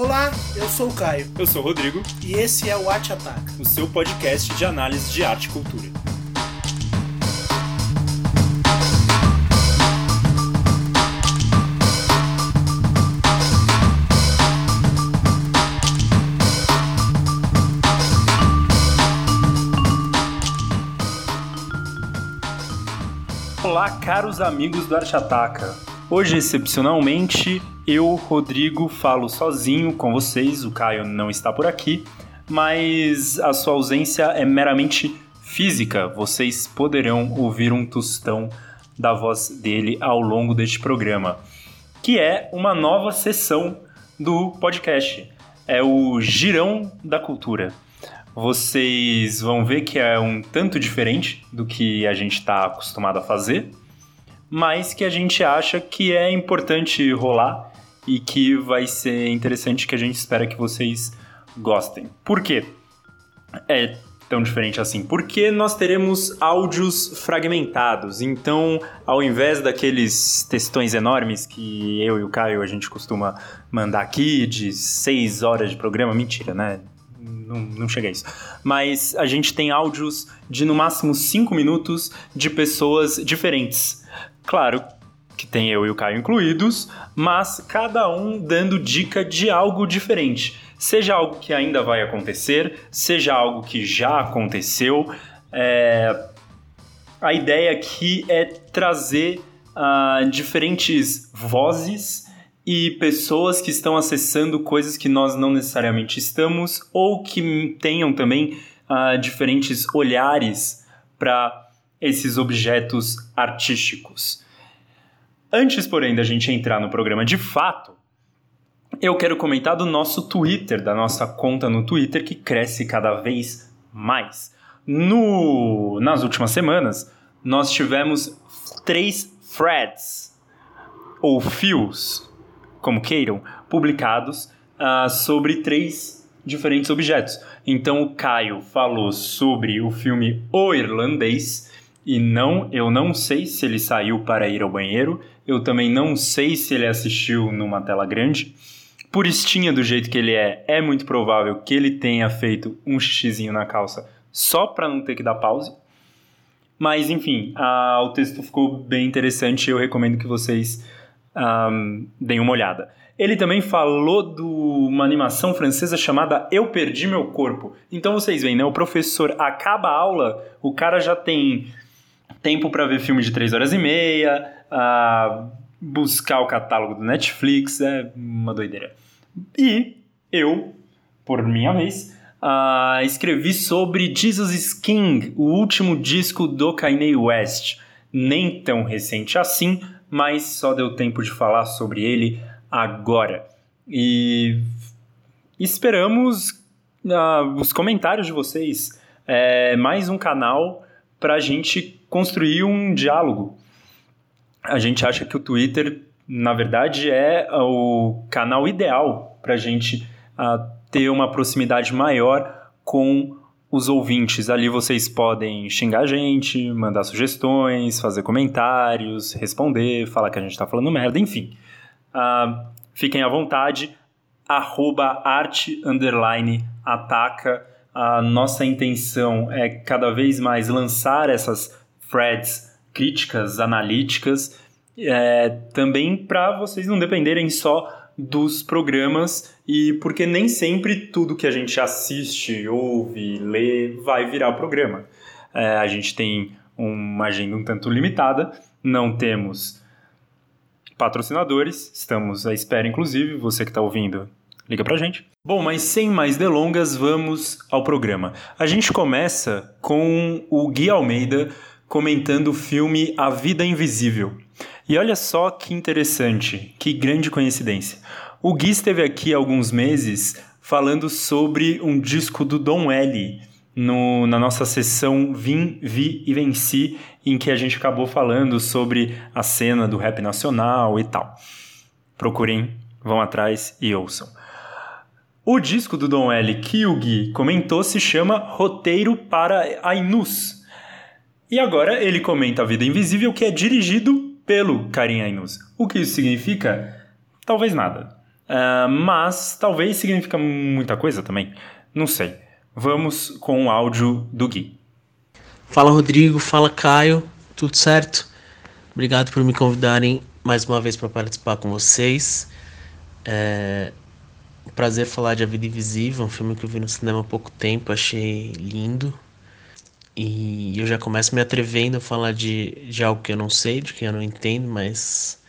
Olá, eu sou o Caio. Eu sou o Rodrigo. E esse é o Arte Ataca, o seu podcast de análise de arte e cultura. Olá, caros amigos do Arte Ataca. Hoje, excepcionalmente, eu, Rodrigo, falo sozinho com vocês, o Caio não está por aqui, mas a sua ausência é meramente física. Vocês poderão ouvir um tostão da voz dele ao longo deste programa, que é uma nova sessão do podcast. É o Girão da Cultura. Vocês vão ver que é um tanto diferente do que a gente está acostumado a fazer, mas que a gente acha que é importante rolar e que vai ser interessante que a gente espera que vocês gostem. Por quê? É tão diferente assim? Porque nós teremos áudios fragmentados. Então, ao invés daqueles textões enormes que eu e o Caio a gente costuma mandar aqui de seis horas de programa, mentira, né? Não, não chega a isso. Mas a gente tem áudios de no máximo cinco minutos de pessoas diferentes. Claro que tem eu e o Caio incluídos, mas cada um dando dica de algo diferente. Seja algo que ainda vai acontecer, seja algo que já aconteceu. É... A ideia aqui é trazer uh, diferentes vozes e pessoas que estão acessando coisas que nós não necessariamente estamos, ou que tenham também uh, diferentes olhares para esses objetos artísticos. Antes, porém, da gente entrar no programa de fato, eu quero comentar do nosso Twitter, da nossa conta no Twitter que cresce cada vez mais. No, nas últimas semanas, nós tivemos três threads, ou fios, como queiram, publicados uh, sobre três diferentes objetos. Então o Caio falou sobre o filme O Irlandês, e não, eu não sei se ele saiu para ir ao banheiro, eu também não sei se ele assistiu numa tela grande. Puristinha do jeito que ele é, é muito provável que ele tenha feito um xixizinho na calça só para não ter que dar pause. Mas enfim, a, o texto ficou bem interessante e eu recomendo que vocês um, deem uma olhada. Ele também falou de uma animação francesa chamada Eu Perdi Meu Corpo. Então vocês veem, né? O professor acaba a aula, o cara já tem tempo para ver filme de 3 horas e meia, uh, buscar o catálogo do Netflix, é uma doideira. E eu, por minha vez, uh, escrevi sobre Jesus is King, o último disco do Kanye West. Nem tão recente assim, mas só deu tempo de falar sobre ele agora. E esperamos uh, os comentários de vocês. É mais um canal para a gente construir um diálogo. A gente acha que o Twitter, na verdade, é o canal ideal para a gente uh, ter uma proximidade maior com os ouvintes. Ali vocês podem xingar a gente, mandar sugestões, fazer comentários, responder, falar que a gente está falando merda, enfim. Uh, fiquem à vontade. Arroba arte underline ataca a nossa intenção é cada vez mais lançar essas threads críticas, analíticas, é, também para vocês não dependerem só dos programas e porque nem sempre tudo que a gente assiste, ouve, lê vai virar programa. É, a gente tem uma agenda um tanto limitada, não temos patrocinadores, estamos à espera, inclusive, você que está ouvindo, liga pra gente. Bom, mas sem mais delongas, vamos ao programa. A gente começa com o Gui Almeida comentando o filme A Vida Invisível. E olha só que interessante, que grande coincidência. O Gui esteve aqui há alguns meses falando sobre um disco do Dom L. No, na nossa sessão Vim, Vi e Venci, em que a gente acabou falando sobre a cena do rap nacional e tal. Procurem, vão atrás e ouçam. O disco do Dom L que o Gui comentou se chama Roteiro para Ainus. E agora ele comenta A Vida Invisível, que é dirigido pelo Karim Ainus. O que isso significa? Talvez nada. Uh, mas talvez significa muita coisa também. Não sei. Vamos com o áudio do Gui. Fala Rodrigo, fala Caio, tudo certo? Obrigado por me convidarem mais uma vez para participar com vocês. É um prazer falar de A Vida Invisível, um filme que eu vi no cinema há pouco tempo, achei lindo. E eu já começo me atrevendo a falar de, de algo que eu não sei, de que eu não entendo, mas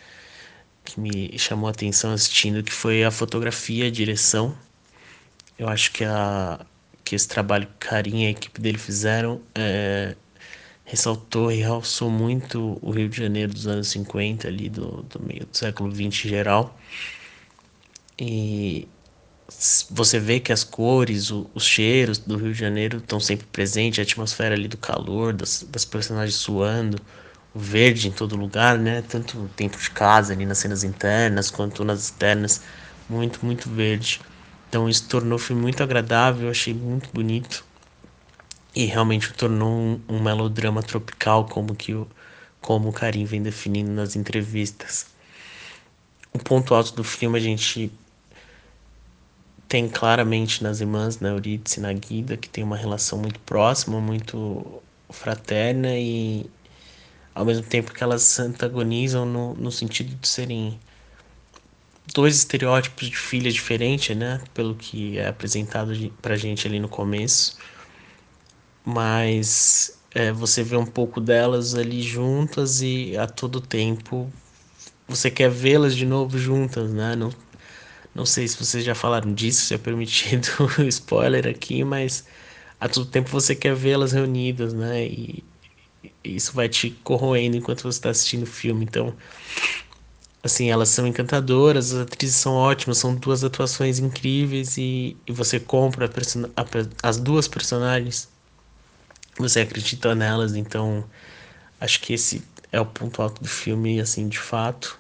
que me chamou a atenção assistindo, que foi a fotografia, a direção. Eu acho que, a, que esse trabalho que Carinha e a equipe dele fizeram é, ressaltou e realçou muito o Rio de Janeiro dos anos 50, ali do, do meio do século 20 em geral. E você vê que as cores, o, os cheiros do Rio de Janeiro estão sempre presentes, a atmosfera ali do calor, das, das personagens suando, o verde em todo lugar, né? Tanto dentro de casa, ali nas cenas internas, quanto nas externas, muito, muito verde. Então isso tornou o filme muito agradável, eu achei muito bonito. E realmente tornou um, um melodrama tropical, como que o, como o Karim vem definindo nas entrevistas. O ponto alto do filme a gente tem claramente nas irmãs, na Eurídice e na Guida, que tem uma relação muito próxima, muito fraterna e ao mesmo tempo que elas se antagonizam no, no sentido de serem dois estereótipos de filha diferentes, né? Pelo que é apresentado pra gente ali no começo. Mas é, você vê um pouco delas ali juntas e a todo tempo você quer vê-las de novo juntas, né? Não, não sei se vocês já falaram disso, se é permitido spoiler aqui, mas a todo tempo você quer vê-las reunidas, né? E isso vai te corroendo enquanto você está assistindo o filme. Então, assim, elas são encantadoras, as atrizes são ótimas, são duas atuações incríveis e, e você compra a a, as duas personagens, você acredita nelas, então acho que esse é o ponto alto do filme, assim, de fato.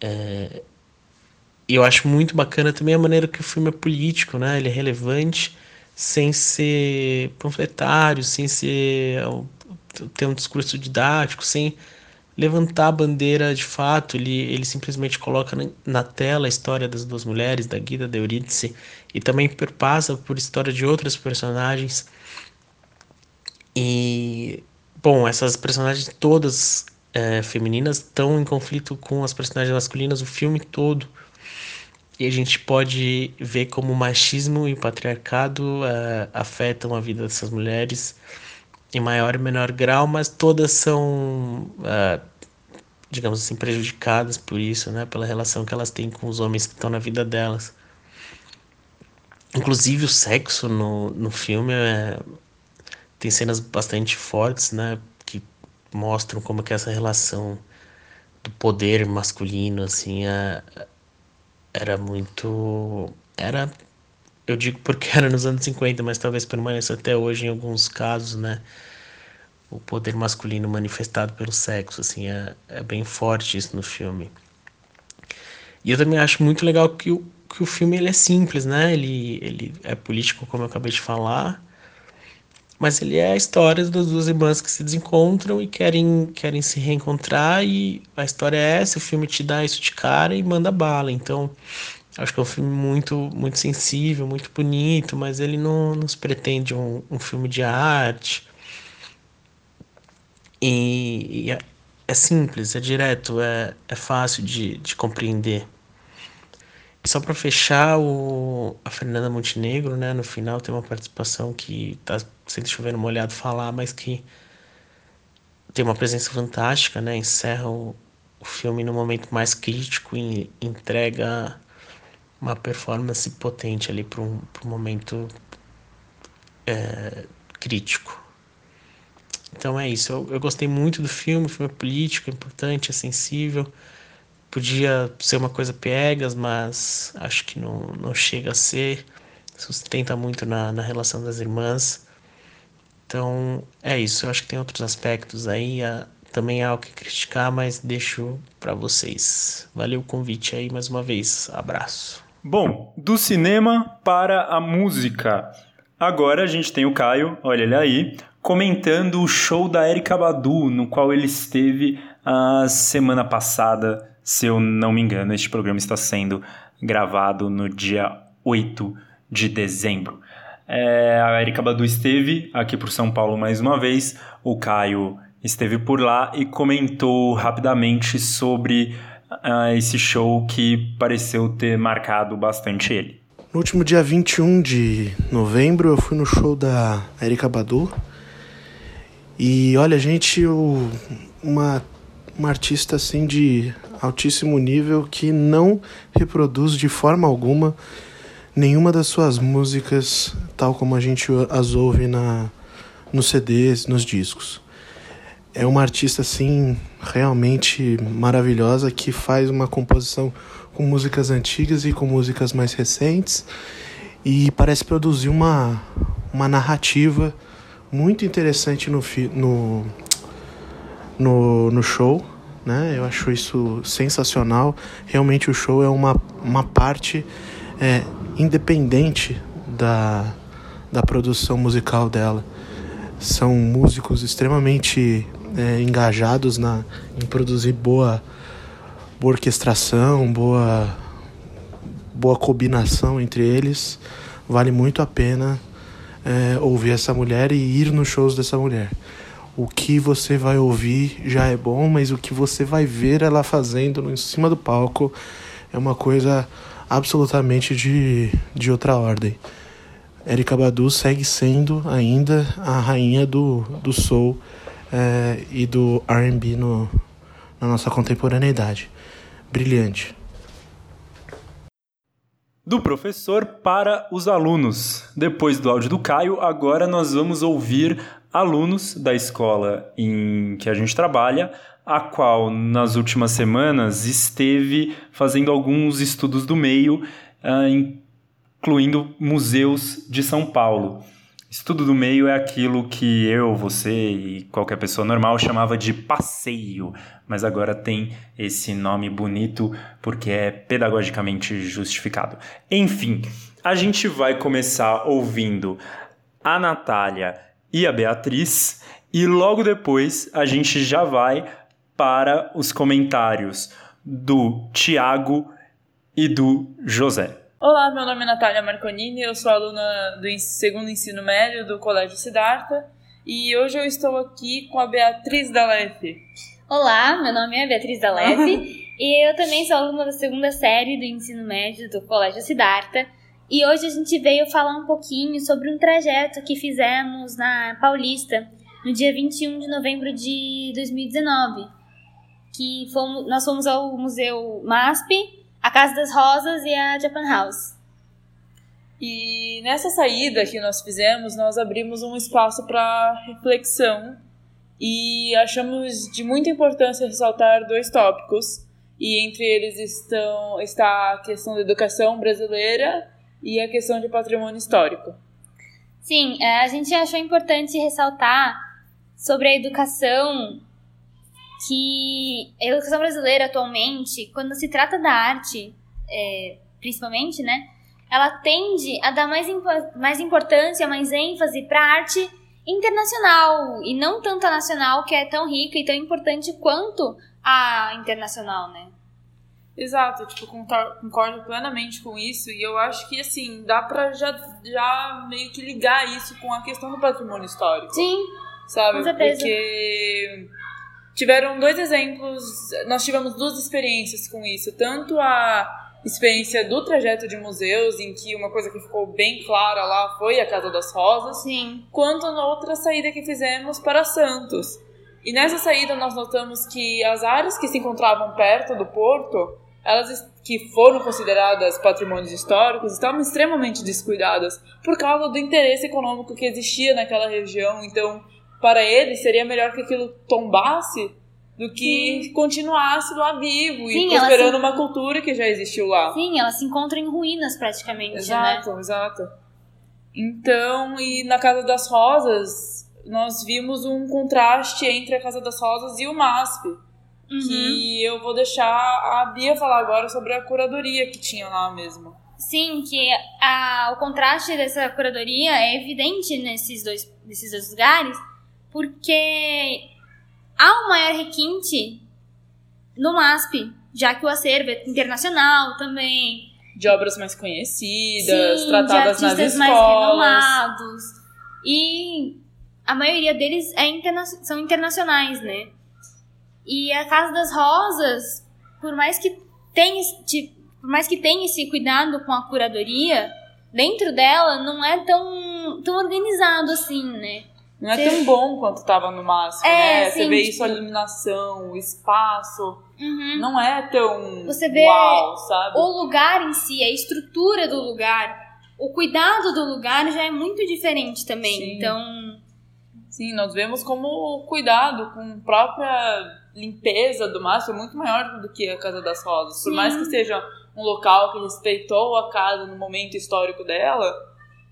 É, e eu acho muito bacana também a maneira que o filme é político, né? Ele é relevante sem ser panfletário, sem ser ter um discurso didático, sem levantar a bandeira de fato. Ele, ele simplesmente coloca na tela a história das duas mulheres, da Guida, da Eurídice, e também perpassa por história de outras personagens. E, bom, essas personagens todas é, femininas estão em conflito com as personagens masculinas o filme todo. E a gente pode ver como o machismo e o patriarcado uh, afetam a vida dessas mulheres em maior e menor grau, mas todas são, uh, digamos assim, prejudicadas por isso, né? Pela relação que elas têm com os homens que estão na vida delas. Inclusive o sexo no, no filme é, tem cenas bastante fortes, né? Que mostram como que essa relação do poder masculino, assim, é, era muito. Era. Eu digo porque era nos anos 50, mas talvez permaneça até hoje em alguns casos, né? O poder masculino manifestado pelo sexo, assim, é, é bem forte isso no filme. E eu também acho muito legal que o, que o filme ele é simples, né? Ele, ele é político, como eu acabei de falar, mas ele é a história das duas irmãs que se desencontram e querem, querem se reencontrar e a história é essa, o filme te dá isso de cara e manda bala. Então, acho que é um filme muito muito sensível, muito bonito, mas ele não nos pretende um, um filme de arte. E, e é, é, simples, é direto, é, é fácil de, de compreender. Só para fechar, o, a Fernanda Montenegro, né, no final tem uma participação que tá sem chover no molhado falar, mas que tem uma presença fantástica, né? Encerra o, o filme no momento mais crítico e entrega uma performance potente ali para um, um momento é, crítico. Então é isso. Eu, eu gostei muito do filme. O filme é político, é importante, é sensível. Podia ser uma coisa piegas, mas acho que não, não chega a ser. Sustenta muito na, na relação das irmãs. Então é isso. Eu acho que tem outros aspectos aí. A, também há o que criticar, mas deixo para vocês. Valeu o convite aí mais uma vez. Abraço. Bom, do cinema para a música. Agora a gente tem o Caio, olha ele aí, comentando o show da Erika Badu, no qual ele esteve a semana passada se eu não me engano, este programa está sendo gravado no dia 8 de dezembro. É, a Erika Badu esteve aqui por São Paulo mais uma vez, o Caio esteve por lá e comentou rapidamente sobre uh, esse show que pareceu ter marcado bastante ele. No último dia 21 de novembro, eu fui no show da Erika Badu. E olha, gente, eu, uma, uma artista assim de altíssimo nível que não reproduz de forma alguma nenhuma das suas músicas tal como a gente as ouve na, nos CDs, nos discos. É uma artista assim realmente maravilhosa que faz uma composição com músicas antigas e com músicas mais recentes e parece produzir uma, uma narrativa muito interessante no, no, no, no show. Né? Eu acho isso sensacional. Realmente o show é uma, uma parte é, independente da, da produção musical dela. São músicos extremamente é, engajados na, em produzir boa, boa orquestração, boa, boa combinação entre eles. Vale muito a pena é, ouvir essa mulher e ir nos shows dessa mulher. O que você vai ouvir já é bom, mas o que você vai ver ela fazendo em cima do palco é uma coisa absolutamente de, de outra ordem. Erika Badu segue sendo ainda a rainha do, do soul é, e do R&B na nossa contemporaneidade. Brilhante. Do professor para os alunos. Depois do áudio do Caio, agora nós vamos ouvir alunos da escola em que a gente trabalha a qual nas últimas semanas esteve fazendo alguns estudos do meio, uh, incluindo museus de São Paulo. Estudo do meio é aquilo que eu, você e qualquer pessoa normal chamava de passeio, mas agora tem esse nome bonito porque é pedagogicamente justificado. Enfim, a gente vai começar ouvindo a Natália e a Beatriz e logo depois a gente já vai para os comentários do Tiago e do José. Olá, meu nome é Natália Marconini, eu sou aluna do segundo ensino médio do Colégio Siddhartha e hoje eu estou aqui com a Beatriz Dalef. Olá, meu nome é Beatriz Dalef e eu também sou aluna da segunda série do ensino médio do Colégio Siddhartha e hoje a gente veio falar um pouquinho sobre um trajeto que fizemos na Paulista no dia 21 de novembro de 2019 que fomos, nós fomos ao Museu MASP, a Casa das Rosas e a Japan House. E nessa saída que nós fizemos, nós abrimos um espaço para reflexão e achamos de muita importância ressaltar dois tópicos. E entre eles estão, está a questão da educação brasileira e a questão de patrimônio histórico. Sim, é, a gente achou importante ressaltar sobre a educação que a educação brasileira atualmente, quando se trata da arte, é, principalmente, né, ela tende a dar mais, mais importância, mais ênfase para a arte internacional e não tanto a nacional, que é tão rica e tão importante quanto a internacional, né? Exato, tipo, concordo plenamente com isso e eu acho que, assim, dá pra já, já meio que ligar isso com a questão do patrimônio histórico. Sim, sabe? Com certeza. Porque tiveram dois exemplos, nós tivemos duas experiências com isso, tanto a experiência do trajeto de museus, em que uma coisa que ficou bem clara lá foi a Casa das Rosas, Sim. quanto na outra saída que fizemos para Santos. E nessa saída nós notamos que as áreas que se encontravam perto do porto, elas que foram consideradas patrimônios históricos, estavam extremamente descuidadas por causa do interesse econômico que existia naquela região. Então, para ele seria melhor que aquilo tombasse do que Sim. continuasse lá vivo Sim, e prosperando se... uma cultura que já existiu lá. Sim, ela se encontra em ruínas praticamente, exato, né? Exato, Então, e na Casa das Rosas, nós vimos um contraste entre a Casa das Rosas e o MASP. Uhum. Que eu vou deixar a Bia falar agora sobre a curadoria que tinha lá mesmo. Sim, que a, o contraste dessa curadoria é evidente nesses dois, nesses dois lugares, porque há um maior requinte no MASP, já que o acervo é internacional também. de obras mais conhecidas, Sim, tratadas de nas escolas. mais renomados. E a maioria deles é interna são internacionais, né? E a Casa das Rosas, por mais que tenha, esse- por mais que tenha esse cuidado com a curadoria, dentro dela não é tão, tão organizado assim, né? Não é Você- tão bom quanto estava no máximo, É, né? Você sim, vê tipo- isso, a iluminação, o espaço, Uhum. não é tão Você vê uau, sabe? O lugar em si, a estrutura do lugar, o cuidado do lugar já é muito diferente também. Sim. Então, Sim, nós vemos como o cuidado com a própria limpeza do mastro é muito maior do que a Casa das Rosas. Por Sim. mais que seja um local que respeitou a casa no momento histórico dela,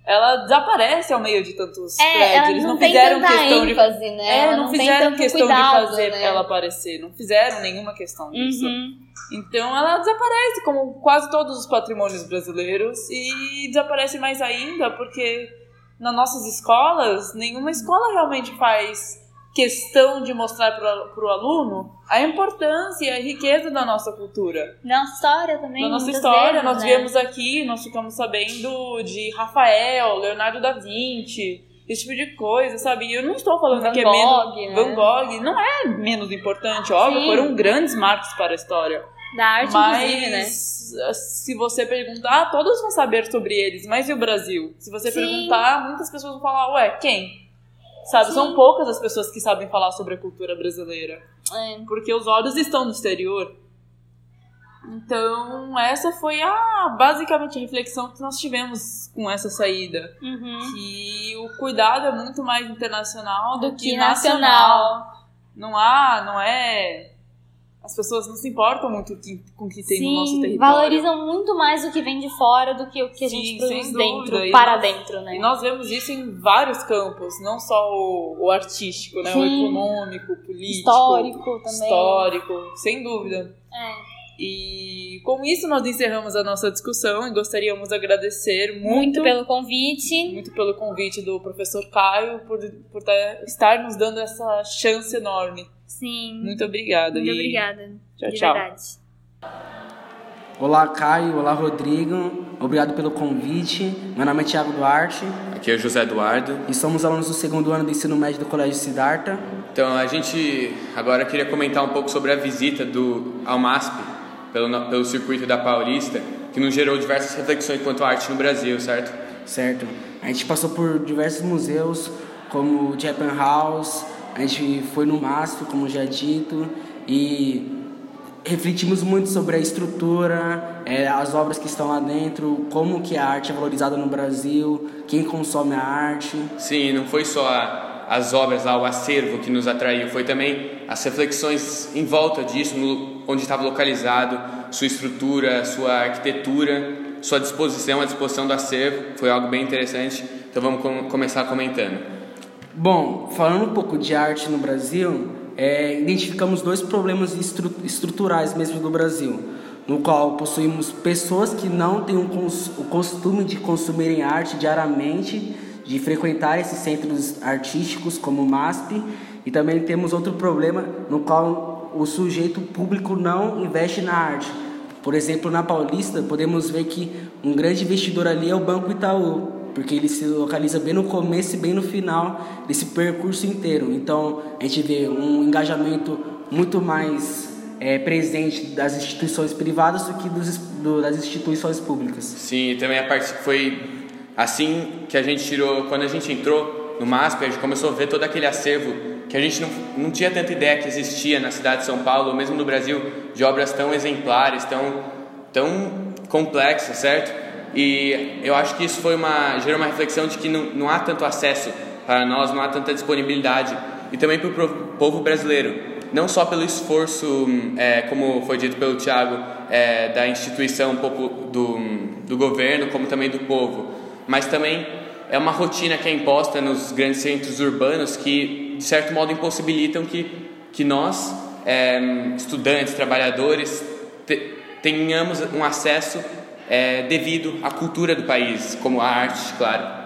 ela desaparece ao meio de tantos é, prédios. Eles não, não, fizeram questão de ênfase, né? É, não, tem fizeram questão cuidado, de fazer né? ela aparecer, não fizeram nenhuma questão disso. Uhum. Então ela desaparece, como quase todos os patrimônios brasileiros, e desaparece mais ainda porque nas nossas escolas, nenhuma escola realmente faz questão de mostrar para o aluno a importância e a riqueza da nossa cultura. Na história também. Na nossa história, vezes, nós né? viemos aqui, nós ficamos sabendo de Rafael, Leonardo da Vinci, esse tipo de coisa, sabe? E eu não estou falando Van que é Gogh, menos. né? Van Gogh não é menos importante, óbvio, Sim. foram grandes marcos para a história. Da arte, mas inclusive, né? se você perguntar, todos vão saber sobre eles, mas e o Brasil? Se você Sim. perguntar, muitas pessoas vão falar, ué, quem? Sabe, Sim. são poucas as pessoas que sabem falar sobre a cultura brasileira É. porque os olhos estão no exterior. Então, essa foi a basicamente a reflexão que nós tivemos com essa saída. Uhum. Que o cuidado é muito mais internacional do, que, que nacional. nacional. Não há, não é. As pessoas não se importam muito que- com o que tem no nosso Sim, território. valorizam muito mais o que vem de fora do que o que a Sim, gente produz sem dentro. E para nós- dentro, né? E nós vemos isso em vários campos, não só o, o artístico, né? O Sim. econômico, o político, Histórico também. histórico, sem dúvida. É. E com isso nós encerramos a nossa discussão e gostaríamos de agradecer muito, Muito pelo convite. muito pelo convite do professor Caio por, por tá- estar nos dando essa chance enorme. Sim. Muito obrigada. Muito e obrigada. Tchau, de tchau. verdade. Olá, Caio. Olá, Rodrigo. Obrigado pelo convite. Meu nome é Thiago Duarte Aqui é o José Eduardo. e somos alunos do segundo ano do ensino médio do Colégio Siddhartha. Então, a gente agora queria comentar um pouco sobre a visita do ao MASP pelo, pelo circuito da Paulista, que nos gerou diversas reflexões quanto à arte no Brasil, certo? certo? A gente passou por diversos museus, como o Japan House, a gente foi no MASP, como já dito, e refletimos muito sobre a estrutura, eh, as obras que estão lá dentro, como que a arte é valorizada no Brasil, quem consome a arte. Sim, não foi só a- as obras lá, o acervo que nos atraiu, foi também as reflexões em volta disso, no- onde estava localizado, sua estrutura, sua arquitetura, sua disposição, a disposição do acervo, foi algo bem interessante. Então vamos com- começar comentando. Bom, falando um pouco de arte no Brasil, é, identificamos dois problemas estru- estruturais mesmo do Brasil, no qual possuímos pessoas que não têm cons- o costume de consumirem arte diariamente, de frequentar esses centros artísticos como o MASP, e também temos outro problema no qual o sujeito público não investe na arte. Por exemplo, na Paulista, podemos ver que um grande investidor ali é o Banco Itaú, porque ele se localiza bem no começo e bem no final desse percurso inteiro. Então, a gente vê um engajamento muito mais é, presente das instituições privadas do que dos, do, das instituições públicas. Sim, também a parte que foi assim que a gente tirou, quando a gente entrou no MASP, a gente começou a ver todo aquele acervo que a gente não, não tinha tanta ideia que existia na cidade de São Paulo, ou mesmo no Brasil, de obras tão exemplares, tão, tão complexas, certo? E eu acho que isso foi uma, gerou uma reflexão de que não, não há tanto acesso para nós, não há tanta disponibilidade, e também para o povo brasileiro, não só pelo esforço, é, como foi dito pelo Tiago, é, da instituição do, do governo, como também do povo, mas também é uma rotina que é imposta nos grandes centros urbanos que, de certo modo, impossibilitam que, que nós, é, estudantes, trabalhadores, te- tenhamos um acesso é, devido à cultura do país, como a arte, claro.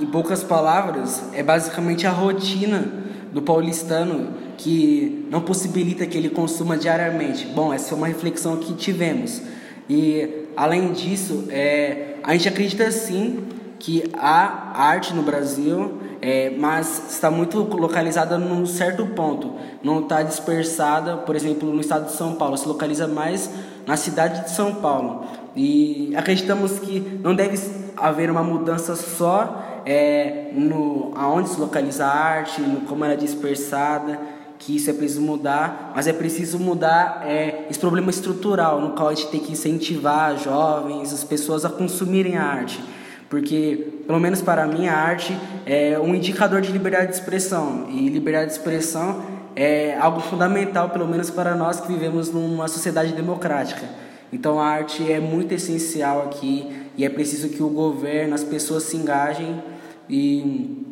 Em poucas palavras, é basicamente a rotina do paulistano que não possibilita que ele consuma diariamente. Bom, essa é uma reflexão que tivemos. E além disso, é, a gente acredita sim que há arte no Brasil, é, mas está muito localizada num certo ponto. Não está dispersada, por exemplo, no estado de São Paulo. Se localiza mais na cidade de São Paulo. E acreditamos que não deve haver uma mudança só é, no aonde se localiza a arte, no como ela é dispersada, que isso é preciso mudar, mas é preciso mudar é, esse problema estrutural, no qual a gente tem que incentivar jovens, as pessoas a consumirem a arte. Porque, pelo menos para mim, a arte é um indicador de liberdade de expressão. E liberdade de expressão é algo fundamental, pelo menos para nós que vivemos numa sociedade democrática. Então, a arte é muito essencial aqui e é preciso que o governo, as pessoas se engajem. E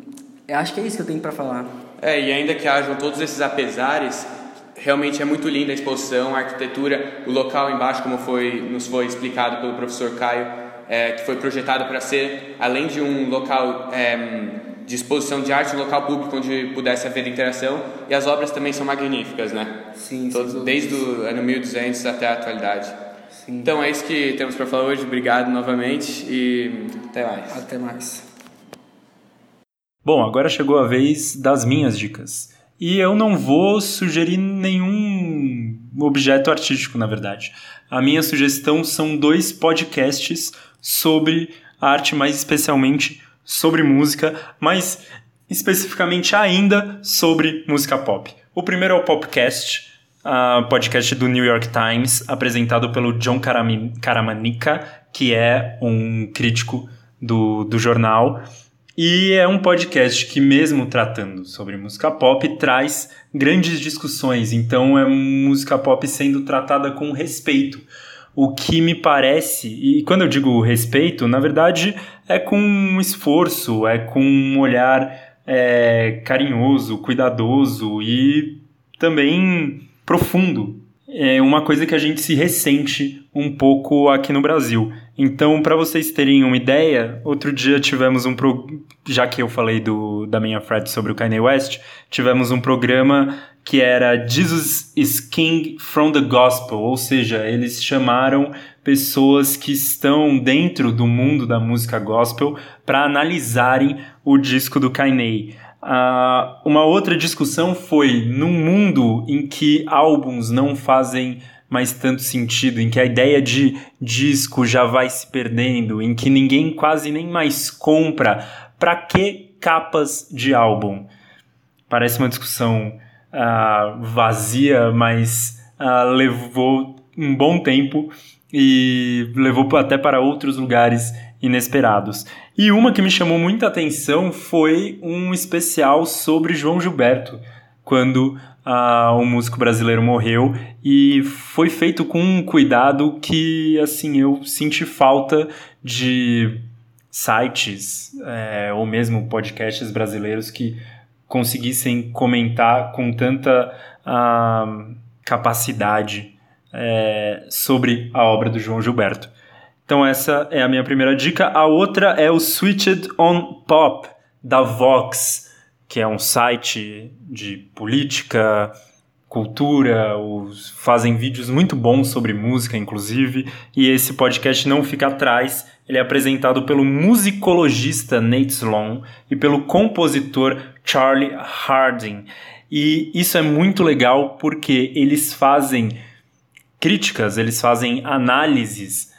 acho que é isso que eu tenho para falar. É, e ainda que hajam todos esses apesares, realmente é muito linda a exposição, a arquitetura, o local embaixo, como foi, nos foi explicado pelo professor Caio, é, que foi projetado para ser, além de um local é, de exposição de arte, um local público onde pudesse haver interação, e as obras também são magníficas, né? Sim, Todos, Desde o ano 1200 até a atualidade. Sim. Então é isso que temos para falar hoje. Obrigado novamente e até mais. Até mais. Bom, agora chegou a vez das minhas dicas. E eu não vou sugerir nenhum objeto artístico, na verdade. A minha sugestão são dois podcasts sobre arte, mais especialmente sobre música, mas especificamente ainda sobre música pop. O primeiro é o Popcast, uh, podcast do New York Times, apresentado pelo John Caramanica, que é um crítico do, do jornal. E é um podcast que, mesmo tratando sobre música pop, traz grandes discussões. Então, é música pop sendo tratada com respeito. O que me parece, e quando eu digo respeito, na verdade é com um esforço, é com um olhar é, carinhoso, cuidadoso e também profundo. É uma coisa que a gente se ressente um pouco aqui no Brasil. Então, para vocês terem uma ideia, outro dia tivemos um pro... já que eu falei do da minha Fred sobre o Kanye West, tivemos um programa que era Jesus is King from the Gospel, ou seja, eles chamaram pessoas que estão dentro do mundo da música gospel para analisarem o disco do Kanye. Uh, uma outra discussão foi num mundo em que álbuns não fazem mais tanto sentido, em que a ideia de disco já vai se perdendo, em que ninguém quase nem mais compra. Para que capas de álbum? Parece uma discussão uh, vazia, mas uh, levou um bom tempo e levou até para outros lugares inesperados. E uma que me chamou muita atenção foi um especial sobre João Gilberto, quando uh, um músico brasileiro morreu e foi feito com um cuidado que assim eu senti falta de sites é, ou mesmo podcasts brasileiros que conseguissem comentar com tanta uh, capacidade é, sobre a obra do João Gilberto. Então essa é a minha primeira dica. A outra é o Switched on Pop da Vox que é um site de política, cultura, os, fazem vídeos muito bons sobre música, inclusive, e esse podcast não fica atrás. Ele é apresentado pelo musicologista Nate Sloan e pelo compositor Charlie Harding. E isso é muito legal porque eles fazem críticas, eles fazem análises,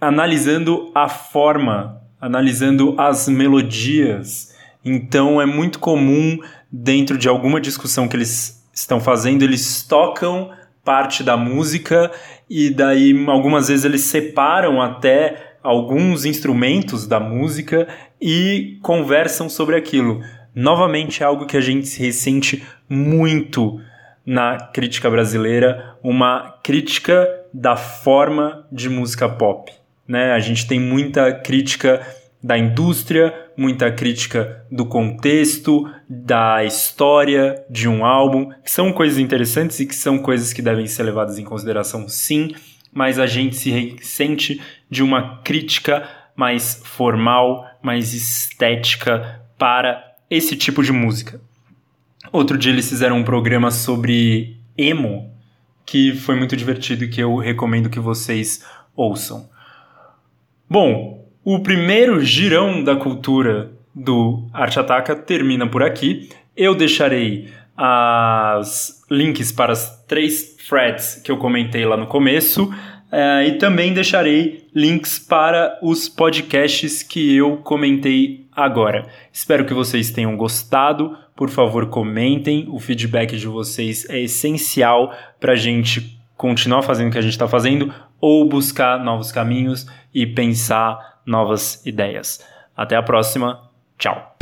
analisando a forma, analisando as melodias, então é muito comum, dentro de alguma discussão que eles estão fazendo, eles tocam parte da música e daí algumas vezes eles separam até alguns instrumentos da música e conversam sobre aquilo. Novamente é algo que a gente se ressente muito na crítica brasileira, uma crítica da forma de música pop. Né? A gente tem muita crítica da indústria, muita crítica do contexto, da história de um álbum, que são coisas interessantes e que são coisas que devem ser levadas em consideração, sim, mas a gente se sente de uma crítica mais formal, mais estética para esse tipo de música. Outro dia eles fizeram um programa sobre emo, que foi muito divertido e que eu recomendo que vocês ouçam. Bom, o primeiro girão da cultura do Arte Ataca termina por aqui. Eu deixarei os links para as três threads que eu comentei lá no começo. Uh, e também deixarei links para os podcasts que eu comentei agora. Espero que vocês tenham gostado. Por favor, comentem. O feedback de vocês é essencial para a gente continuar fazendo o que a gente está fazendo ou buscar novos caminhos e pensar novas ideias. Até a próxima. Tchau.